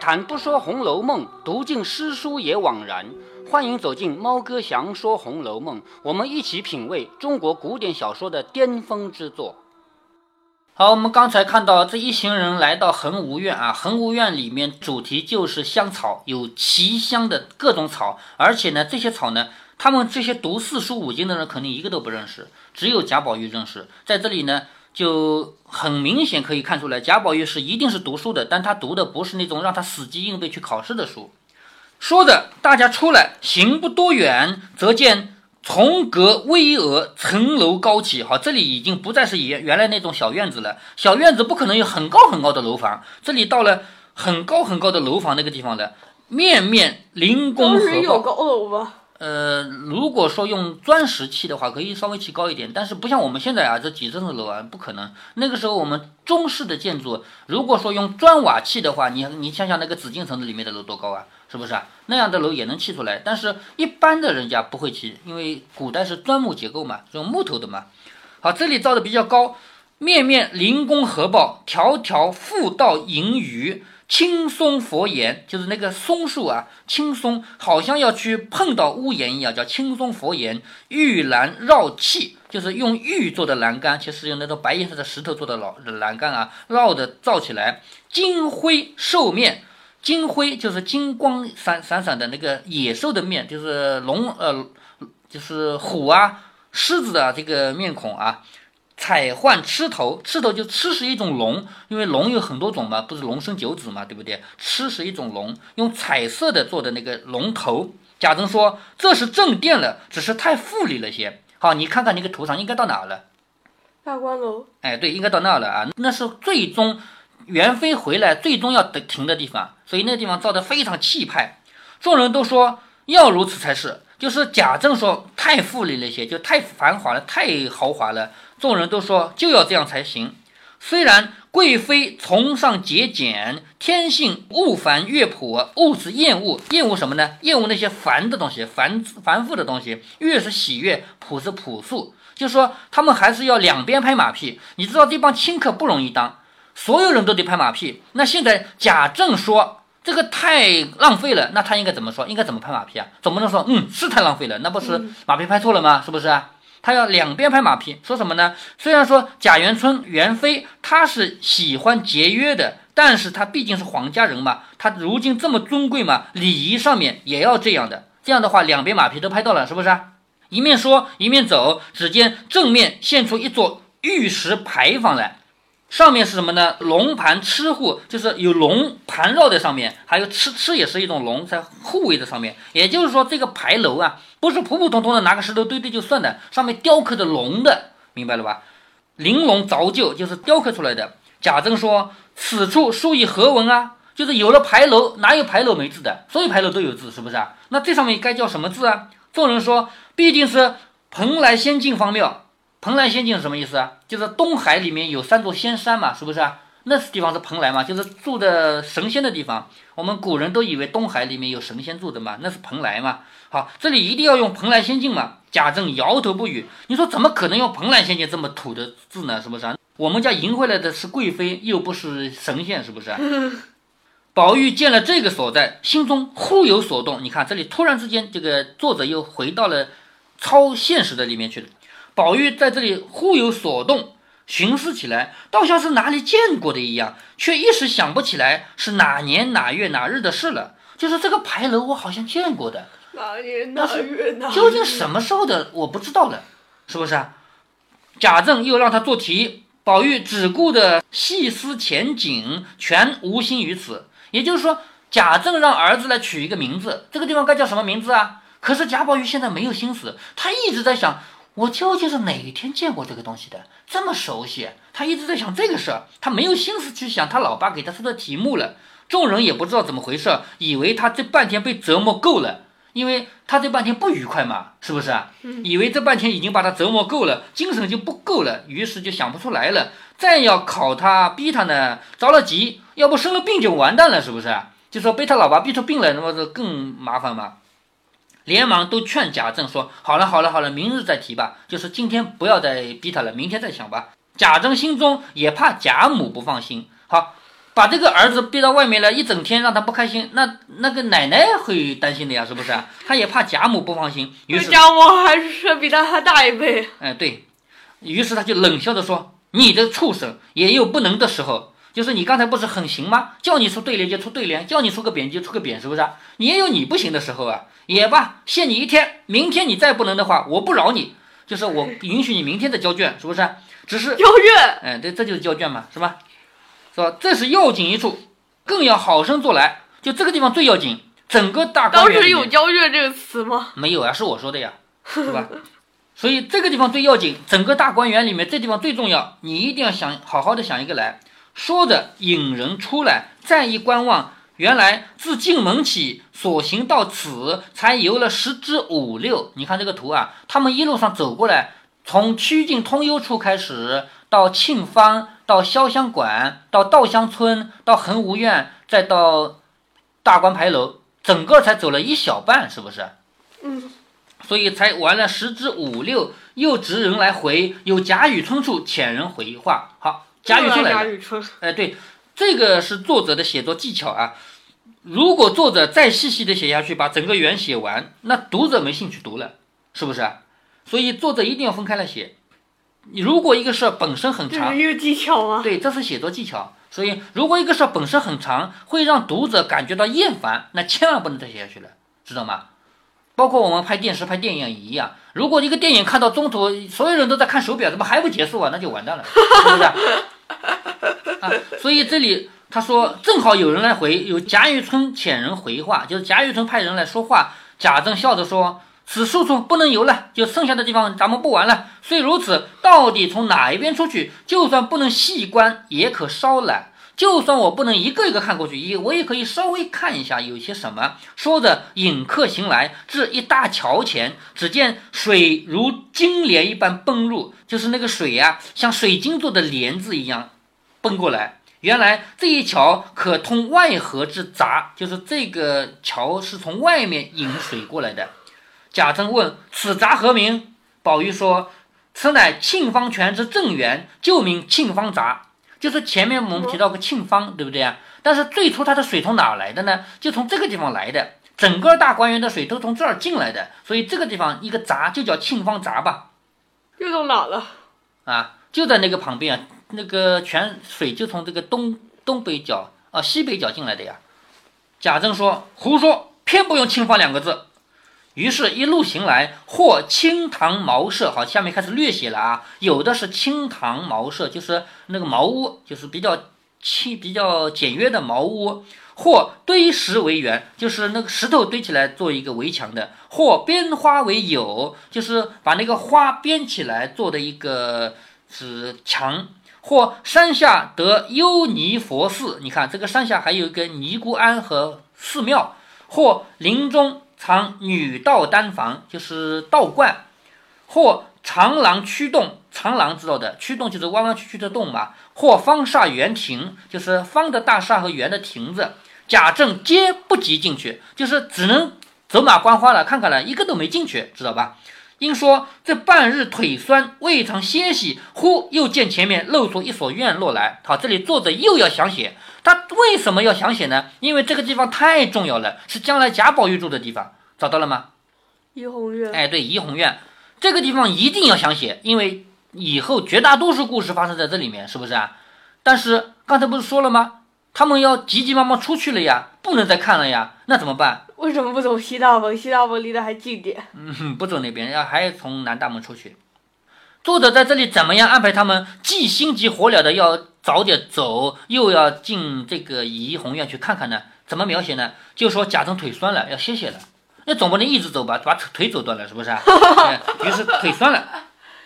谈不说《红楼梦》，读尽诗书也枉然。欢迎走进猫哥祥说《红楼梦》，我们一起品味中国古典小说的巅峰之作。好，我们刚才看到这一行人来到恒芜院啊，恒芜院里面主题就是香草，有奇香的各种草，而且呢，这些草呢，他们这些读四书五经的人肯定一个都不认识，只有贾宝玉认识。在这里呢。就很明显可以看出来，贾宝玉是一定是读书的，但他读的不是那种让他死记硬背去考试的书。说着，大家出来，行不多远，则见重阁巍峨，层楼高起。好，这里已经不再是原原来那种小院子了。小院子不可能有很高很高的楼房，这里到了很高很高的楼房那个地方了，面面临宫合有高楼吗？呃，如果说用砖石砌的话，可以稍微砌高一点，但是不像我们现在啊，这几层的楼啊，不可能。那个时候我们中式的建筑，如果说用砖瓦砌的话，你你想想那个紫禁城里面的楼多高啊，是不是啊？那样的楼也能砌出来，但是一般的人家不会砌，因为古代是砖木结构嘛，用木头的嘛。好，这里造的比较高，面面临宫合抱，条条复道隐雨。青松佛岩就是那个松树啊，青松好像要去碰到屋檐一样，叫青松佛岩。玉栏绕砌就是用玉做的栏杆，其实用那种白颜色的石头做的老栏杆啊，绕的造起来。金辉兽面，金辉就是金光闪闪闪的那个野兽的面，就是龙呃，就是虎啊、狮子的这个面孔啊。彩幻螭头，螭头就螭是一种龙，因为龙有很多种嘛，不是龙生九子嘛，对不对？螭是一种龙，用彩色的做的那个龙头。贾政说这是正殿了，只是太富丽了些。好，你看看那个图上应该到哪了？大观楼。哎，对，应该到那了啊，那是最终元妃回来最终要得停的地方，所以那个地方造的非常气派。众人都说要如此才是，就是贾政说太富丽了些，就太繁华了，太豪华了。众人都说就要这样才行。虽然贵妃崇尚节俭，天性恶烦乐朴，物质厌恶，厌恶什么呢？厌恶那些烦的东西，繁繁复的东西。乐是喜悦，朴是朴素。就说他们还是要两边拍马屁。你知道这帮亲客不容易当，所有人都得拍马屁。那现在贾政说这个太浪费了，那他应该怎么说？应该怎么拍马屁啊？总不能说嗯是太浪费了，那不是马屁拍错了吗？是不是啊？他要两边拍马屁，说什么呢？虽然说贾元春、元妃她是喜欢节约的，但是她毕竟是皇家人嘛，她如今这么尊贵嘛，礼仪上面也要这样的。这样的话，两边马屁都拍到了，是不是？一面说一面走，只见正面现出一座玉石牌坊来。上面是什么呢？龙盘螭护，就是有龙盘绕在上面，还有螭螭也是一种龙在护卫在上面。也就是说，这个牌楼啊，不是普普通通的拿个石头堆堆就算的，上面雕刻着龙的，明白了吧？玲珑凿就，就是雕刻出来的。贾政说：“此处书以何文啊？就是有了牌楼，哪有牌楼没字的？所有牌楼都有字，是不是啊？那这上面该叫什么字啊？”众人说：“毕竟是蓬莱仙境方庙。”蓬莱仙境是什么意思啊？就是东海里面有三座仙山嘛，是不是啊？那地方是蓬莱嘛，就是住的神仙的地方。我们古人都以为东海里面有神仙住的嘛，那是蓬莱嘛。好，这里一定要用蓬莱仙境嘛。贾政摇头不语。你说怎么可能用蓬莱仙境这么土的字呢？是不是啊？我们家迎回来的是贵妃，又不是神仙，是不是啊？宝玉见了这个所在，心中忽有所动。你看这里突然之间，这个作者又回到了超现实的里面去了。宝玉在这里忽有所动，寻思起来，倒像是哪里见过的一样，却一时想不起来是哪年哪月哪日的事了。就是这个牌楼，我好像见过的，哪年哪月哪？究竟什么时候的，我不知道了，是不是啊？贾政又让他做题，宝玉只顾着细思前景，全无心于此。也就是说，贾政让儿子来取一个名字，这个地方该叫什么名字啊？可是贾宝玉现在没有心思，他一直在想。我究竟是哪一天见过这个东西的？这么熟悉，他一直在想这个事儿，他没有心思去想他老爸给他出的题目了。众人也不知道怎么回事，以为他这半天被折磨够了，因为他这半天不愉快嘛，是不是啊？以为这半天已经把他折磨够了，精神就不够了，于是就想不出来了。再要考他逼他呢，着了急，要不生了病就完蛋了，是不是？就说被他老爸逼出病来，那么就更麻烦嘛。连忙都劝贾政说：“好了好了好了，明日再提吧。就是今天不要再逼他了，明天再想吧。”贾政心中也怕贾母不放心。好，把这个儿子逼到外面来一整天，让他不开心，那那个奶奶会担心的呀，是不是？他也怕贾母不放心，于是，贾母还是比他还大一辈。哎，对于是他就冷笑着说：“你这畜生也有不能的时候，就是你刚才不是很行吗？叫你出对联就出对联，叫你出个匾就出个匾，是不是？你也有你不行的时候啊。也罢，限你一天，明天你再不能的话，我不饶你，就是我 允许你明天再交卷，是不是？只是交卷，嗯，对，这就是交卷嘛，是吧？是吧？这是要紧一处，更要好生做来。就这个地方最要紧，整个大观当时园有交卷这个词吗？没有啊？是我说的呀，是吧？所以这个地方最要紧，整个大观园里面这地方最重要，你一定要想好好的想一个来。说着引人出来，再一观望，原来自进门起所行到此，才游了十之五六。你看这个图啊，他们一路上走过来，从曲径通幽处开始，到沁芳，到潇湘馆，到稻香村，到恒芜苑，再到大观牌楼，整个才走了一小半，是不是？嗯，所以才玩了十之五六，又执人来回，有贾雨村处遣人回话。好，贾雨村来了。哎，对，这个是作者的写作技巧啊。如果作者再细细的写下去，把整个圆写完，那读者没兴趣读了，是不是啊？所以作者一定要分开来写。你如果一个事儿本身很长这是，技巧吗？对，这是写作技巧。所以如果一个事儿本身很长，会让读者感觉到厌烦，那千万不能再写下去了，知道吗？包括我们拍电视、拍电影也一样。如果一个电影看到中途，所有人都在看手表，怎么还不结束啊？那就完蛋了，是不是？啊，所以这里他说，正好有人来回，有贾雨村遣人回话，就是贾雨村派人来说话。贾政笑着说：“此处处不能游了，就剩下的地方咱们不玩了。虽如此，到底从哪一边出去，就算不能细观，也可稍览。就算我不能一个一个看过去，也我也可以稍微看一下有些什么。”说着，引客行来，至一大桥前，只见水如金莲一般奔入，就是那个水呀、像水晶做的帘子一样奔过来。原来这一桥可通外河之闸，就是这个桥是从外面引水过来的。贾政问：“此闸何名？”宝玉说：“此乃沁芳泉之正源，旧名沁芳闸。就是前面我们提到个沁芳，对不对啊？但是最初它的水从哪儿来的呢？就从这个地方来的，整个大观园的水都从这儿进来的，所以这个地方一个闸就叫沁芳闸吧。又到哪了？啊，就在那个旁边啊，那个泉水就从这个东东北角啊西北角进来的呀。贾政说：“胡说，偏不用‘沁芳’两个字。”于是，一路行来，或清堂茅舍，好，下面开始略写了啊。有的是清堂茅舍，就是那个茅屋，就是比较轻、比较简约的茅屋；或堆石为园，就是那个石头堆起来做一个围墙的；或编花为友，就是把那个花编起来做的一个是墙。或山下得幽尼佛寺，你看这个山下还有一个尼姑庵和寺庙；或林中藏女道丹房，就是道观；或长廊曲洞，长廊知道的，曲洞就是弯弯曲曲的洞嘛；或方厦圆亭，就是方的大厦和圆的亭子。贾政皆不及进去，就是只能走马观花了，看看了，一个都没进去，知道吧？因说这半日腿酸，未尝歇息，忽又见前面露出一所院落来。好，这里作者又要想写，他为什么要想写呢？因为这个地方太重要了，是将来贾宝玉住的地方。找到了吗？怡红院。哎，对，怡红院这个地方一定要想写，因为以后绝大多数故事发生在这里面，是不是啊？但是刚才不是说了吗？他们要急急忙忙出去了呀，不能再看了呀，那怎么办？为什么不走西大门？西大门离得还近点。嗯，不走那边，要还从南大门出去。作者在这里怎么样安排他们？既心急火燎的要早点走，又要进这个怡红院去看看呢？怎么描写呢？就说贾政腿酸了，要歇歇了。那总不能一直走吧，把腿走断了，是不是啊？哎于是腿酸了。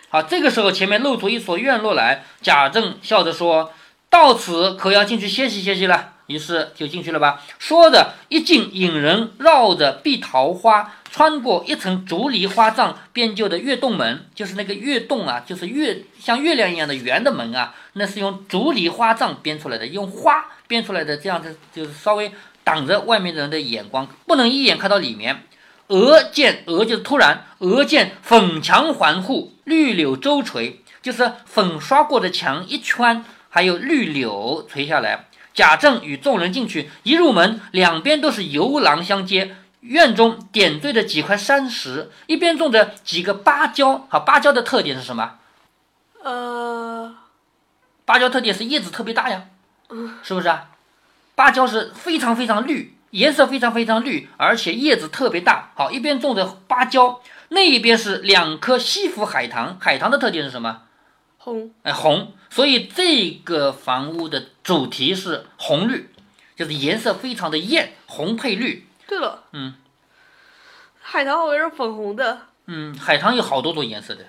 好，这个时候前面露出一所院落来，贾政笑着说：“到此可要进去歇息歇息了。”于是就进去了吧。说着一进，引人绕着碧桃花，穿过一层竹篱花帐编就的月洞门，就是那个月洞啊，就是月像月亮一样的圆的门啊，那是用竹篱花帐编出来的，用花编出来的，这样子就是稍微挡着外面的人的眼光，不能一眼看到里面。额见额就是突然，额见粉墙环护，绿柳周垂，就是粉刷过的墙一圈，还有绿柳垂下来。贾政与众人进去，一入门，两边都是游廊相接。院中点缀着几块山石，一边种着几个芭蕉。好，芭蕉的特点是什么？呃，芭蕉特点是叶子特别大呀，是不是啊？芭蕉是非常非常绿，颜色非常非常绿，而且叶子特别大。好，一边种着芭蕉，那一边是两颗西府海棠。海棠的特点是什么？红，哎，红。所以这个房屋的主题是红绿，就是颜色非常的艳，红配绿。对了，嗯，海棠好像是粉红的，嗯，海棠有好多种颜色的。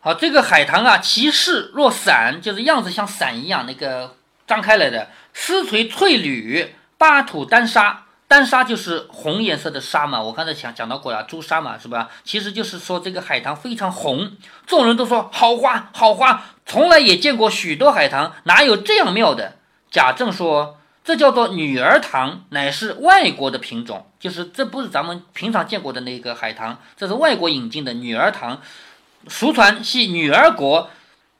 好，这个海棠啊，其势若伞，就是样子像伞一样，那个张开来的。丝垂翠缕，八土丹砂，丹砂就是红颜色的沙嘛。我刚才讲讲到过了，朱砂嘛，是吧？其实就是说这个海棠非常红，众人都说好花，好花，从来也见过许多海棠，哪有这样妙的？贾政说。这叫做女儿棠，乃是外国的品种，就是这不是咱们平常见过的那个海棠，这是外国引进的女儿棠。俗传系女儿国，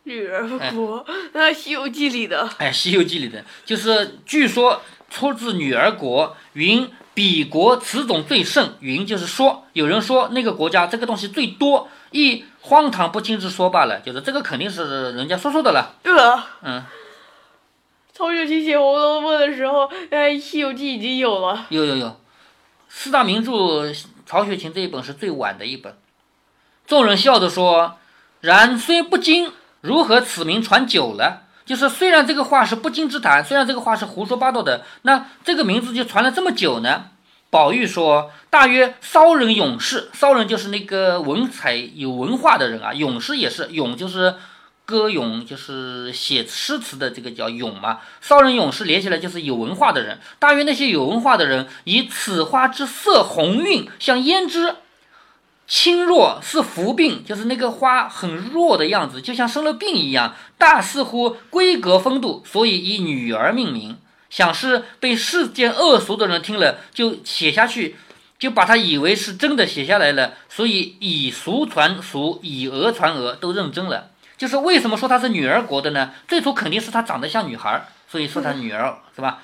女儿国，那《西游记》里的，哎，《西游记》里的，就是据说出自女儿国。云彼国此种最盛，云就是说，有人说那个国家这个东西最多，一荒唐不经之说罢了，就是这个肯定是人家说说的了。对了，嗯。曹雪芹写《红楼梦》的时候，哎，《西游记》已经有了。有有有，四大名著，曹雪芹这一本是最晚的一本。众人笑着说：“然虽不精，如何此名传久了？就是虽然这个话是不经之谈，虽然这个话是胡说八道的，那这个名字就传了这么久呢？”宝玉说：“大约骚人勇士，骚人就是那个文采有文化的人啊，勇士也是勇，就是。”歌咏就是写诗词的这个叫咏嘛，骚人勇士连起来就是有文化的人。大约那些有文化的人，以此花之色红晕，像胭脂，轻弱似浮病，就是那个花很弱的样子，就像生了病一样。大似乎闺阁风度，所以以女儿命名。想是被世间恶俗的人听了，就写下去，就把他以为是真的写下来了，所以以俗传俗，以讹传讹，都认真了。就是为什么说她是女儿国的呢？最初肯定是她长得像女孩，所以说她女儿是吧？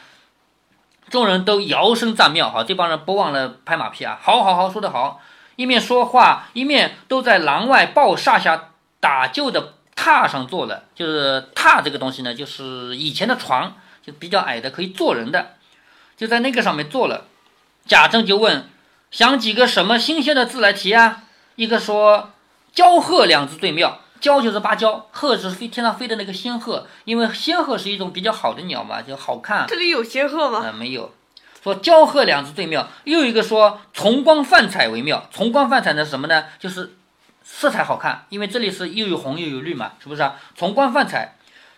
众人都摇身赞妙，哈，这帮人不忘了拍马屁啊！好好好，说得好！一面说话，一面都在廊外抱厦下打旧的榻上坐了。就是榻这个东西呢，就是以前的床，就比较矮的，可以坐人的，就在那个上面坐了。贾政就问：想几个什么新鲜的字来提啊？一个说“交鹤”两字最妙。鹪就是芭蕉，鹤是飞天上飞的那个仙鹤，因为仙鹤是一种比较好的鸟嘛，就好看。这里有仙鹤吗？呃，没有。说鹪鹤两字最妙，又一个说从光泛彩为妙。从光泛彩呢什么呢？就是色彩好看，因为这里是又有红又有绿嘛，是不是啊？从光泛彩，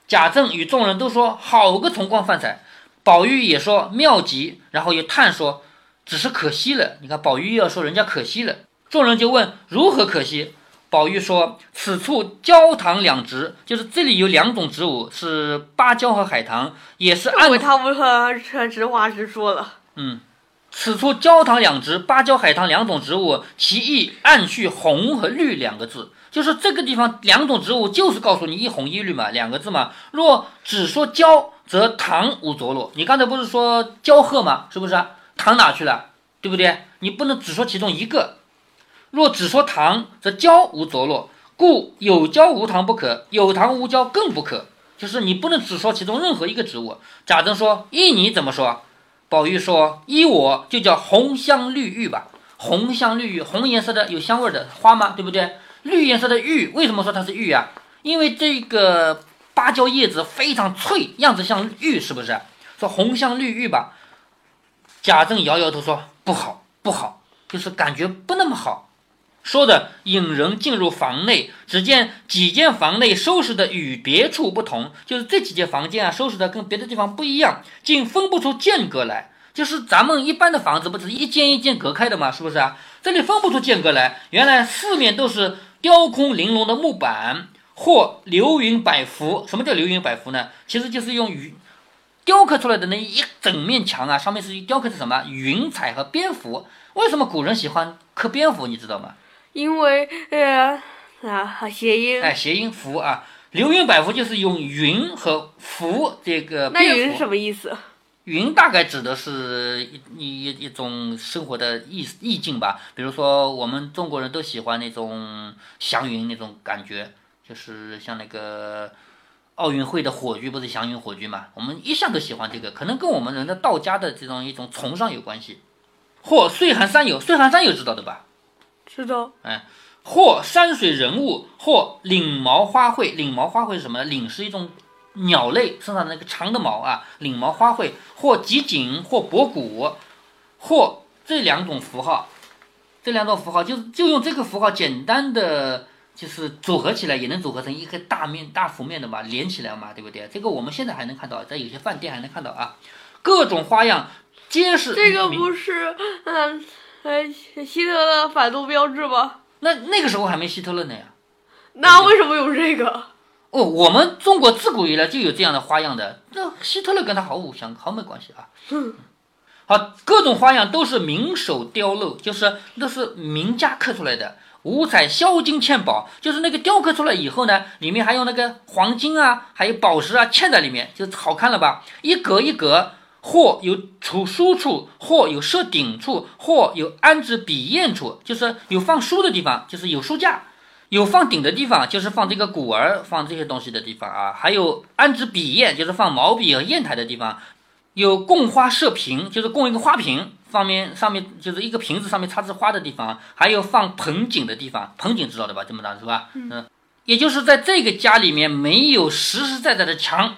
贾政与众人都说好个从光泛彩，宝玉也说妙极，然后又叹说只是可惜了。你看宝玉又要说人家可惜了，众人就问如何可惜？宝玉说：“此处焦糖两植，就是这里有两种植物，是芭蕉和海棠，也是按……他不和直话直说了。嗯，此处焦糖两植，芭蕉、海棠两种植物，其意暗蓄红和绿两个字，就是这个地方两种植物，就是告诉你一红一绿嘛，两个字嘛。若只说焦，则糖无着落。你刚才不是说焦褐吗？是不是？糖哪去了？对不对？你不能只说其中一个。”若只说糖，则焦无着落，故有焦无糖不可，有糖无焦更不可。就是你不能只说其中任何一个植物。贾政说：“依你怎么说？”宝玉说：“依我就叫红香绿玉吧。红香绿玉，红颜色的有香味的花吗？对不对？绿颜色的玉，为什么说它是玉啊？因为这个芭蕉叶子非常脆，样子像玉，是不是？说红香绿玉吧。贾政摇摇头说：“不好，不好，就是感觉不那么好。”说的引人进入房内，只见几间房内收拾的与别处不同，就是这几间房间啊，收拾的跟别的地方不一样，竟分不出间隔来。就是咱们一般的房子不是一间一间隔开的吗？是不是啊？这里分不出间隔来，原来四面都是雕空玲珑的木板或流云百幅。什么叫流云百幅呢？其实就是用云雕刻出来的那一整面墙啊，上面是雕刻的什么云彩和蝙蝠。为什么古人喜欢刻蝙蝠？你知道吗？因为呃啊谐音哎谐音福啊，流云百福就是用云和福这个那云是，什么意思？云大概指的是一一一一种生活的意意境吧。比如说，我们中国人都喜欢那种祥云那种感觉，就是像那个奥运会的火炬不是祥云火炬嘛？我们一向都喜欢这个，可能跟我们人的道家的这种一种崇尚有关系。或岁寒三友，岁寒三友知道的吧？知道。或山水人物，或领毛花卉。领毛花卉是什么？领是一种鸟类身上的那个长的毛啊，领毛花卉，或集锦，或博古，或这两种符号，这两种符号就就用这个符号简单的就是组合起来，也能组合成一个大面大幅面的嘛，连起来嘛，对不对？这个我们现在还能看到，在有些饭店还能看到啊，各种花样皆是这个不是嗯呃希特勒反动标志吗？那那个时候还没希特勒呢呀。那为什么有这个？哦，我们中国自古以来就有这样的花样的，那希特勒跟他毫无相毫没关系啊。好，各种花样都是名手雕镂，就是那是名家刻出来的，五彩销金嵌宝，就是那个雕刻出来以后呢，里面还有那个黄金啊，还有宝石啊嵌在里面，就好看了吧？一格一格，或有储书处，或有设顶处，或有安置笔砚处，就是有放书的地方，就是有书架。有放顶的地方，就是放这个鼓儿、放这些东西的地方啊；还有安置笔砚，就是放毛笔和砚台的地方；有供花设瓶，就是供一个花瓶，方面上面就是一个瓶子上面插着花的地方；还有放盆景的地方，盆景知道的吧？这么大是吧？嗯，也就是在这个家里面没有实实在在的墙，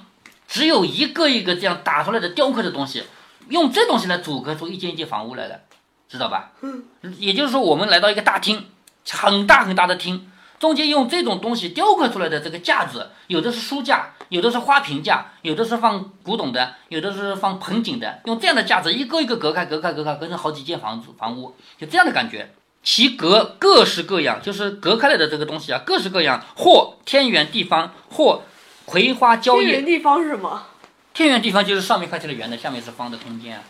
只有一个一个这样打出来的雕刻的东西，用这东西来组合出一间一间房屋来的，知道吧？嗯，也就是说，我们来到一个大厅，很大很大的厅。中间用这种东西雕刻出来的这个架子，有的是书架，有的是花瓶架，有的是放古董的，有的是放盆景的。用这样的架子一个一个隔开，隔开，隔开，隔成好几间房子房屋，就这样的感觉。其隔各式各样，就是隔开来的这个东西啊，各式各样，或天圆地方，或葵花蕉叶。天圆地方是什么？天圆地方就是上面看起来圆的，下面是方的空间啊。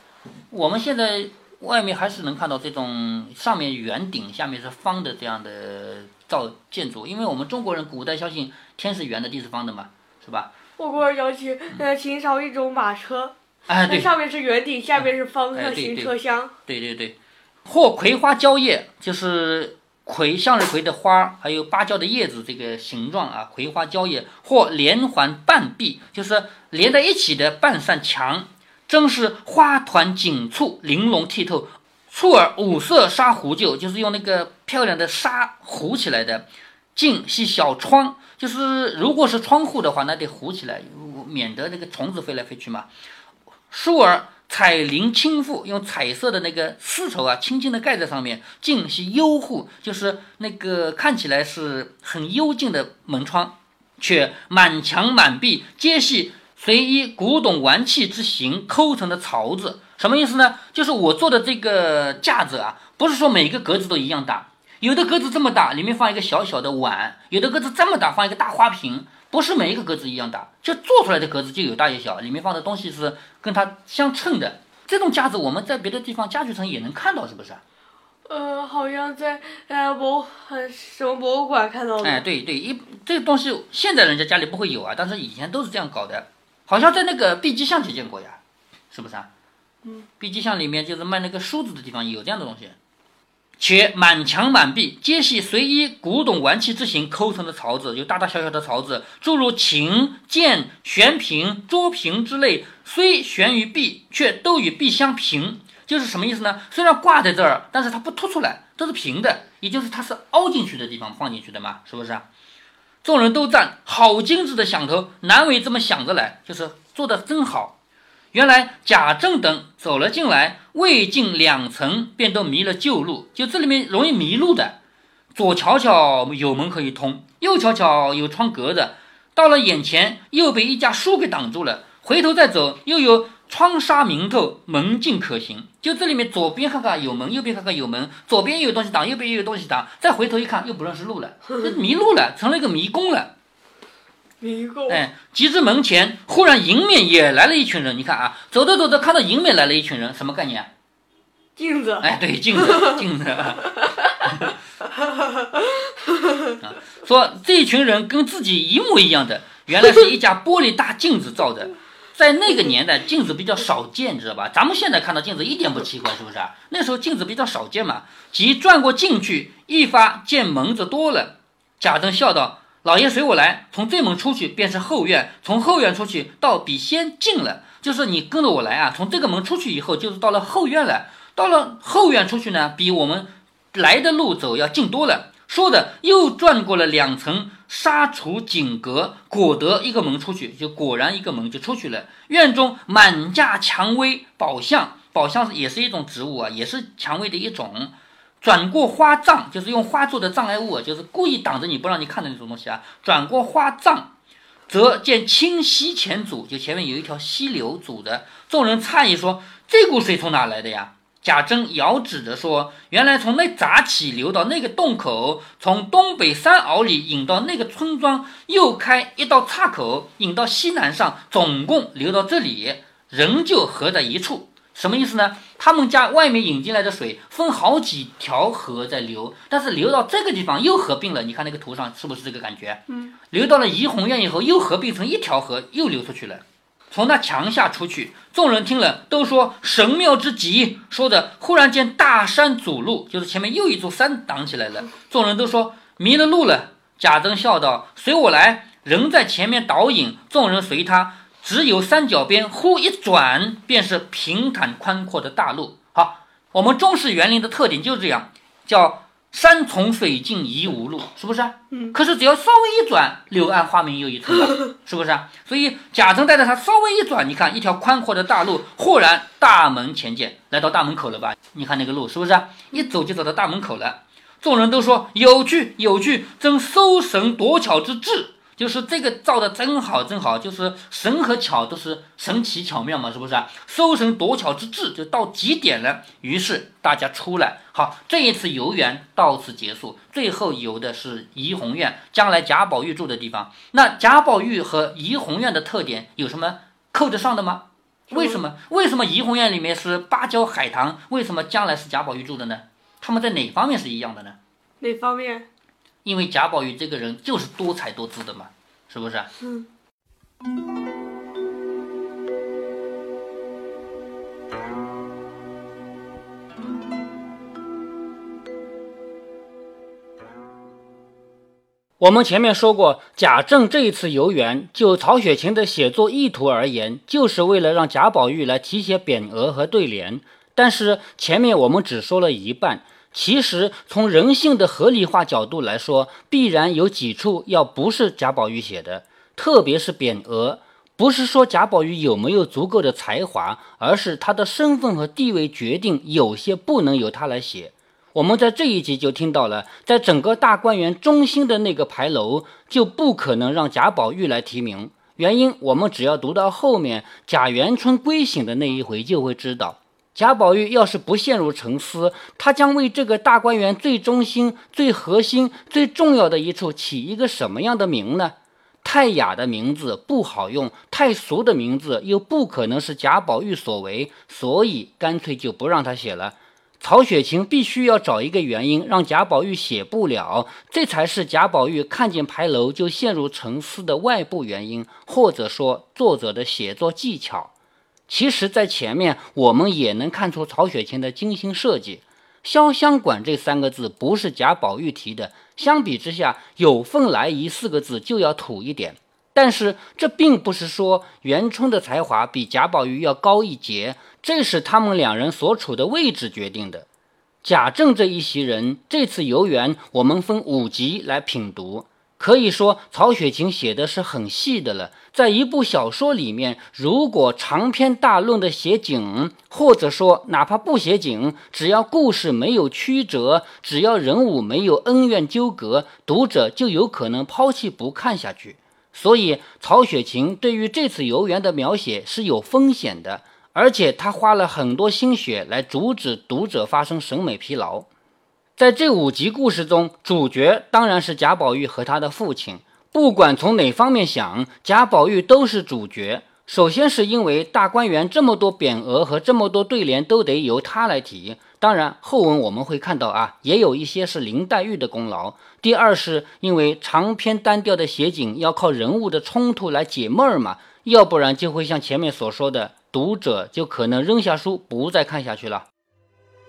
我们现在外面还是能看到这种上面圆顶，下面是方的这样的。造建筑，因为我们中国人古代相信天是圆的，地是方的嘛，是吧？我国人尤其，呃，秦朝一种马车，哎，那对，上面是圆顶，下面是方哎特型对对车厢。对对对，或葵花蕉叶，就是葵向日葵的花，还有芭蕉的叶子这个形状啊，葵花蕉叶，或连环半壁，就是连在一起的半扇墙，真是花团锦簇，玲珑剔透。簇尔五色纱糊就，就是用那个漂亮的纱糊起来的。镜系小窗，就是如果是窗户的话，那得糊起来，免得那个虫子飞来飞去嘛。梳儿彩绫轻覆，用彩色的那个丝绸啊，轻轻的盖在上面。尽系幽户，就是那个看起来是很幽静的门窗，却满墙满壁皆系随依古董玩器之形抠成的槽子。什么意思呢？就是我做的这个架子啊，不是说每个格子都一样大，有的格子这么大，里面放一个小小的碗；有的格子这么大，放一个大花瓶。不是每一个格子一样大，就做出来的格子就有大有小，里面放的东西是跟它相称的。这种架子我们在别的地方家具城也能看到，是不是？呃，好像在呃博呃什么博物馆看到的。哎，对对，一这个东西现在人家家里不会有啊，但是以前都是这样搞的，好像在那个碧鸡巷就见过呀，是不是啊？嗯，碧鸡巷里面就是卖那个梳子的地方有这样的东西，且满墙满壁皆系随依古董玩器之形抠成的槽子，有大大小小的槽子，诸如琴、剑、悬瓶、桌瓶之类，虽悬于壁，却都与壁相平。就是什么意思呢？虽然挂在这儿，但是它不凸出来，都是平的，也就是它是凹进去的地方放进去的嘛，是不是啊？众人都赞好精致的响头，难为这么想着来，就是做的真好。原来贾政等走了进来，未进两层，便都迷了旧路。就这里面容易迷路的，左瞧瞧有门可以通，右瞧瞧有窗隔着，到了眼前又被一架书给挡住了。回头再走，又有窗纱明透，门径可行。就这里面左边看看有门，右边看看有门，左边又有东西挡，右边又有东西挡，再回头一看又不认识路了，这迷路了，成了一个迷宫了。哎，及至门前，忽然迎面也来了一群人。你看啊，走着走着，看到迎面来了一群人，什么概念啊？镜子。哎，对，镜子，镜子。啊，说这群人跟自己一模一样的，原来是一家玻璃大镜子造的。在那个年代，镜子比较少见，知道吧？咱们现在看到镜子一点不奇怪，是不是啊？那时候镜子比较少见嘛。即转过进去，一发见门子多了。贾政笑道：“老爷随我来，从这门出去便是后院，从后院出去到比先近了。就是你跟着我来啊，从这个门出去以后，就是到了后院了。到了后院出去呢，比我们来的路走要近多了。”说的又转过了两层沙厨锦阁，果得一个门出去，就果然一个门就出去了。院中满架蔷薇宝相，宝相也是一种植物啊，也是蔷薇的一种。转过花障，就是用花做的障碍物，就是故意挡着你不让你看的那种东西啊。转过花障，则见清溪前阻，就前面有一条溪流阻着。众人诧异说：“这股水从哪来的呀？”贾珍遥指着说：“原来从那闸起流到那个洞口，从东北山坳里引到那个村庄，又开一道岔口引到西南上，总共流到这里，仍旧合在一处。什么意思呢？他们家外面引进来的水分好几条河在流，但是流到这个地方又合并了。你看那个图上是不是这个感觉？嗯，流到了怡红院以后，又合并成一条河，又流出去了。”从那墙下出去，众人听了都说神妙之极。说着，忽然间大山阻路，就是前面又一座山挡起来了。众人都说迷了路了。贾珍笑道：“随我来。”人在前面导引，众人随他。只有三角边忽一转，便是平坦宽阔的大路。好，我们中式园林的特点就是这样，叫。山重水尽疑无路，是不是啊？嗯。可是只要稍微一转，柳暗花明又一村了，是不是啊？所以贾政带着他稍微一转，你看一条宽阔的大路，豁然大门前见，来到大门口了吧？你看那个路是不是啊？一走就走到大门口了。众人都说有趣有趣，真搜神夺巧之至。就是这个造的真好，真好，就是神和巧都是神奇巧妙嘛，是不是啊？收神夺巧之至就到极点了。于是大家出来，好，这一次游园到此结束。最后游的是怡红院，将来贾宝玉住的地方。那贾宝玉和怡红院的特点有什么扣得上的吗？为什么？为什么怡红院里面是芭蕉海棠？为什么将来是贾宝玉住的呢？他们在哪方面是一样的呢？哪方面？因为贾宝玉这个人就是多才多姿的嘛，是不是？嗯。我们前面说过，贾政这一次游园，就曹雪芹的写作意图而言，就是为了让贾宝玉来题写匾额和对联。但是前面我们只说了一半。其实从人性的合理化角度来说，必然有几处要不是贾宝玉写的，特别是匾额，不是说贾宝玉有没有足够的才华，而是他的身份和地位决定有些不能由他来写。我们在这一集就听到了，在整个大观园中心的那个牌楼就不可能让贾宝玉来提名，原因我们只要读到后面贾元春归省的那一回就会知道。贾宝玉要是不陷入沉思，他将为这个大观园最中心、最核心、最重要的一处起一个什么样的名呢？太雅的名字不好用，太俗的名字又不可能是贾宝玉所为，所以干脆就不让他写了。曹雪芹必须要找一个原因让贾宝玉写不了，这才是贾宝玉看见牌楼就陷入沉思的外部原因，或者说作者的写作技巧。其实，在前面我们也能看出曹雪芹的精心设计。潇湘馆这三个字不是贾宝玉提的，相比之下，有凤来仪四个字就要土一点。但是，这并不是说元春的才华比贾宝玉要高一截，这是他们两人所处的位置决定的。贾政这一席人，这次游园，我们分五集来品读。可以说，曹雪芹写的是很细的了。在一部小说里面，如果长篇大论的写景，或者说哪怕不写景，只要故事没有曲折，只要人物没有恩怨纠葛，读者就有可能抛弃不看下去。所以，曹雪芹对于这次游园的描写是有风险的，而且他花了很多心血来阻止读者发生审美疲劳。在这五集故事中，主角当然是贾宝玉和他的父亲。不管从哪方面想，贾宝玉都是主角。首先是因为大观园这么多匾额和这么多对联都得由他来提，当然后文我们会看到啊，也有一些是林黛玉的功劳。第二是因为长篇单调的写景要靠人物的冲突来解闷儿嘛，要不然就会像前面所说的，读者就可能扔下书不再看下去了。